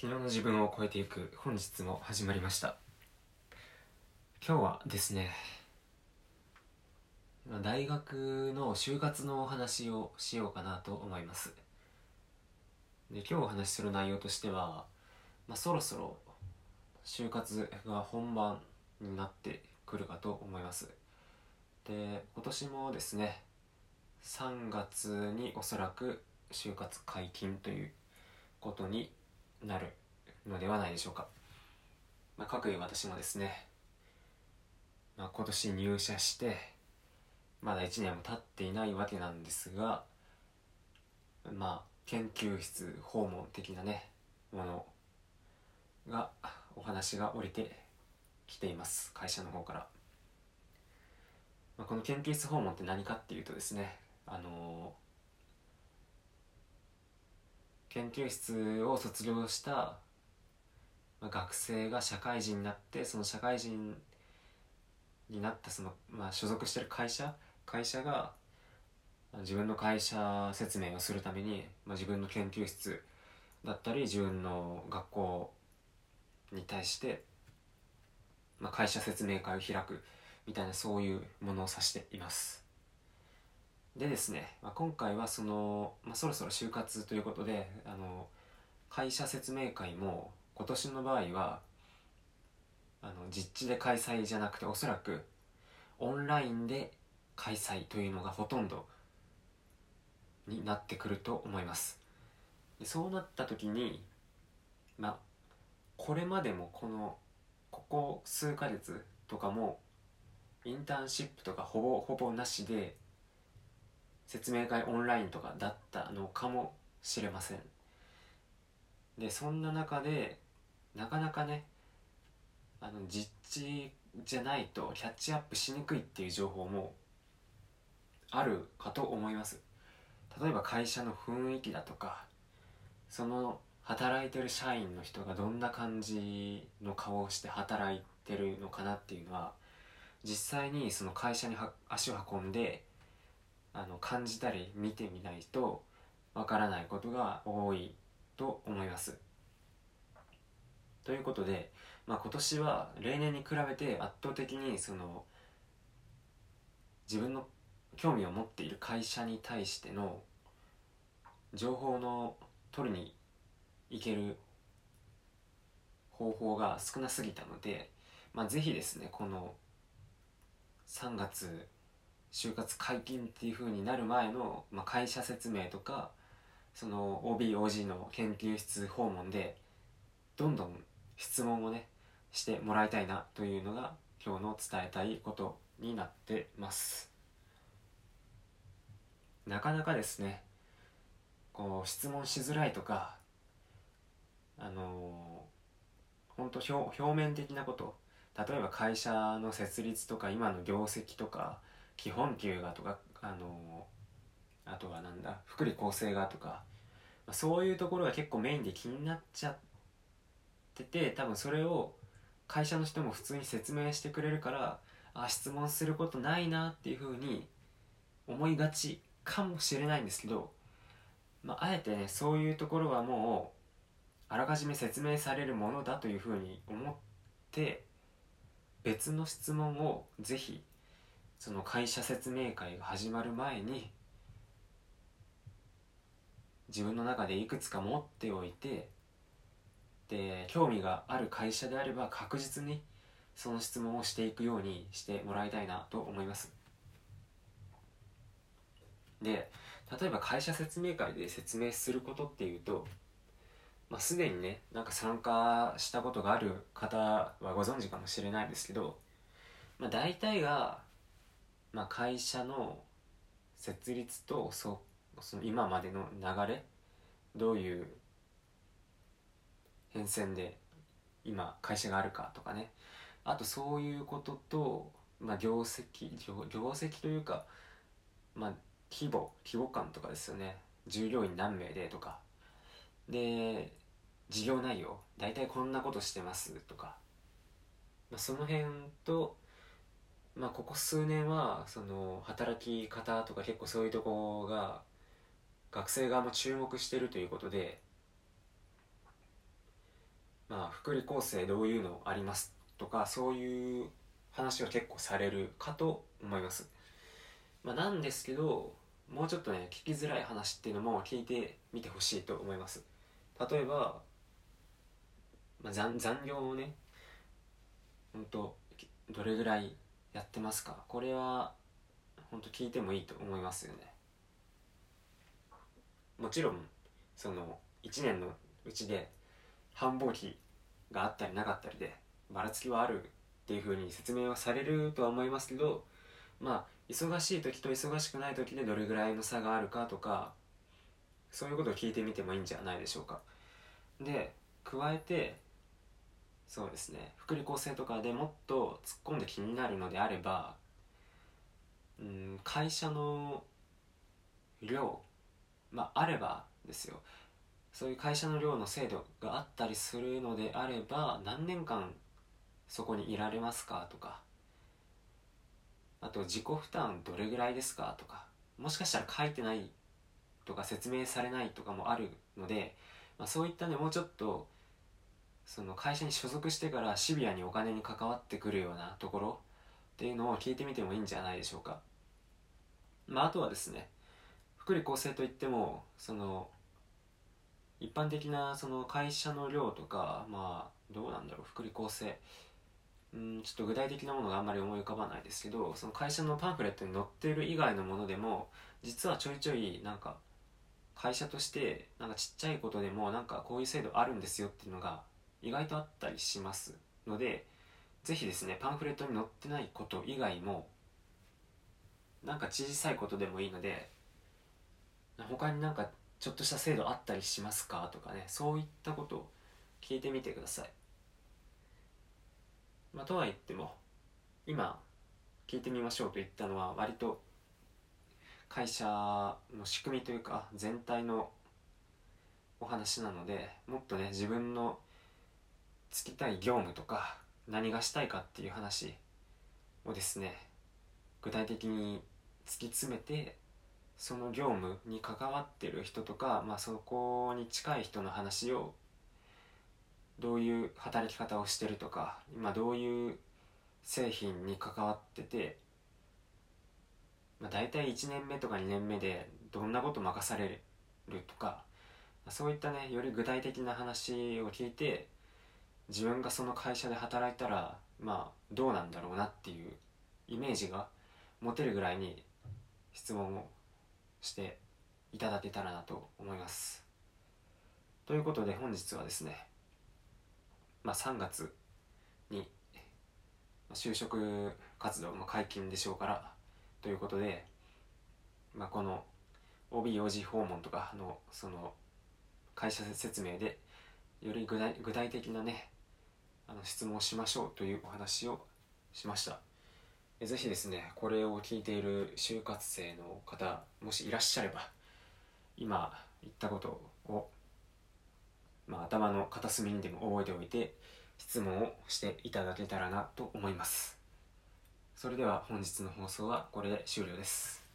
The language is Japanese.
昨日の自分を超えていく本日も始まりました。今日はですね大学の就活のお話をしようかなと思います。で今日お話しする内容としては、まあ、そろそろ就活が本番になってくるかと思います。で今年もですね3月におそらく就活解禁ということになるのではないでしょうか、まあ、各位私もですね、まあ、今年入社してまだ1年も経っていないわけなんですがまあ研究室訪問的なねものがお話が降りてきています。会社の方から、まあ、この研究室訪問って何かっていうとですねあのー研究室を卒業した、学生が社会人になってその社会人になったその、まあ、所属してる会社会社が自分の会社説明をするために、まあ、自分の研究室だったり自分の学校に対して、まあ、会社説明会を開くみたいなそういうものを指しています。でですね、まあ、今回はその、まあ、そろそろ就活ということであの会社説明会も今年の場合はあの実地で開催じゃなくておそらくオンラインで開催というのがほとんどになってくると思います。でそうなった時にまあこれまでもこのここ数ヶ月とかもインターンシップとかほぼほぼなしで説明会オンラインとかだったのかもしれません。でそんな中でなかなかねあの実地じゃないとキャッチアップしにくいっていう情報もあるかと思います。例えば会社の雰囲気だとかその働いてる社員の人がどんな感じの顔をして働いてるのかなっていうのは実際にその会社に足を運んであの感じたり見てみないとわからないことが多いと思います。ということで、まあ、今年は例年に比べて圧倒的にその自分の興味を持っている会社に対しての情報の取りに行ける方法が少なすぎたので、まあ、ぜひですねこの3月就活解禁っていう風になる前の、まあ、会社説明とかその OBOG の研究室訪問でどんどん質問をねしてもらいたいなというのが今日の伝えたいことになってます。なかなかですねこう質問しづらいとかあの本当表表面的なこと例えば会社の設立とか今の業績とか基本給がとかあのあとはなんだ福利厚生がとかまあそういうところが結構メインで気になっちゃってて多分それを会社の人も普通に説明してくれるからあ質問することないなっていうふうに思いがちかもしれないんですけど、まあ、あえてねそういうところはもうあらかじめ説明されるものだというふうに思って別の質問をぜひその会社説明会が始まる前に自分の中でいくつか持っておいてで興味がある会社であれば確実にその質問をしていくようにしてもらいたいなと思います。で例えば会社説明会で説明することっていうと、まあ、すでにねなんか参加したことがある方はご存知かもしれないですけど、まあ、大体が、まあ、会社の設立とそその今までの流れどういう変遷で今会社があるかとかね。あとそういうことと、まあ、業績業業績というか、まあ、規模規模感とかですよね。従業員何名でとか。で事業内容大体こんなことしてますとか、まあ、その辺と、まあ、ここ数年はその働き方とか結構そういうとこが学生側も注目してるということでまあ福利厚生どういうのありますとかそういう話は結構されるかと思います、まあ、なんですけどもうちょっとね聞きづらい話っていうのも聞いてみてほしいと思います。例えば、まあ、残残業をね本当どれぐらいやってますか？これは本当聞いてもいいと思いますよね。もちろんその1年のうちで繁忙期があったりなかったりでばらつきはあるっていうふうに説明はされるとは思いますけどまあ忙しい時と忙しくない時でどれぐらいの差があるかとかそういうことを聞いてみてもいいんじゃないでしょうか。で加えてそうですね。福利厚生とかでもっと突っ込んで気になるのであればうん会社の量まああればですよ。そういう会社の寮の制度があったりするのであれば何年間そこにいられますかとかあと自己負担どれぐらいですかとかもしかしたら書いてないとか説明されないとかもあるので、まあ、そういったねもうちょっとその会社に所属してからシビアにお金に関わってくるようなところっていうのを聞いてみてもいいんじゃないでしょうか。まあ、あとはですね福利厚生といってもその一般的なその会社の量とかまあどうなんだろう福利厚生うんちょっと具体的なものがあんまり思い浮かばないですけどその会社のパンフレットに載っている以外のものでも実はちょいちょいなんか会社としてなんかちっちゃいことでもなんかこういう制度あるんですよっていうのが意外とあったりします。のでぜひですねパンフレットに載ってないこと以外もなんか小さいことでもいいので他になんかちょっとした制度あったりしますかとかねそういったことを聞いてみてください、まあ、とは言っても今聞いてみましょうと言ったのは割と会社の仕組みというか全体のお話なのでもっとね自分のつきたい業務とか何がしたいかっていう話をですね具体的に突き詰めてその業務に関わってる人とか、まあ、そこに近い人の話をどういう働き方をしてるとか今どういう製品に関わってて、まあ、大体1年目とか2年目でどんなこと任されるとかそういったねより具体的な話を聞いて自分がその会社で働いたらまあどうなんだろうなっていうイメージが持てるぐらいに質問をしていただけたらなと思います。ということで本日はですね、まあ、3月に就職活動の解禁でしょうからということで、まあ、この OBOG 訪問とかのその会社説明でより具体具体的なねあの質問しましょうというお話をしました。ぜひですねこれを聞いている就活生の方もしいらっしゃれば今言ったことを、まあ、頭の片隅にでも覚えておいて質問をしていただけたらなと思います。それでは本日の放送はこれで終了です。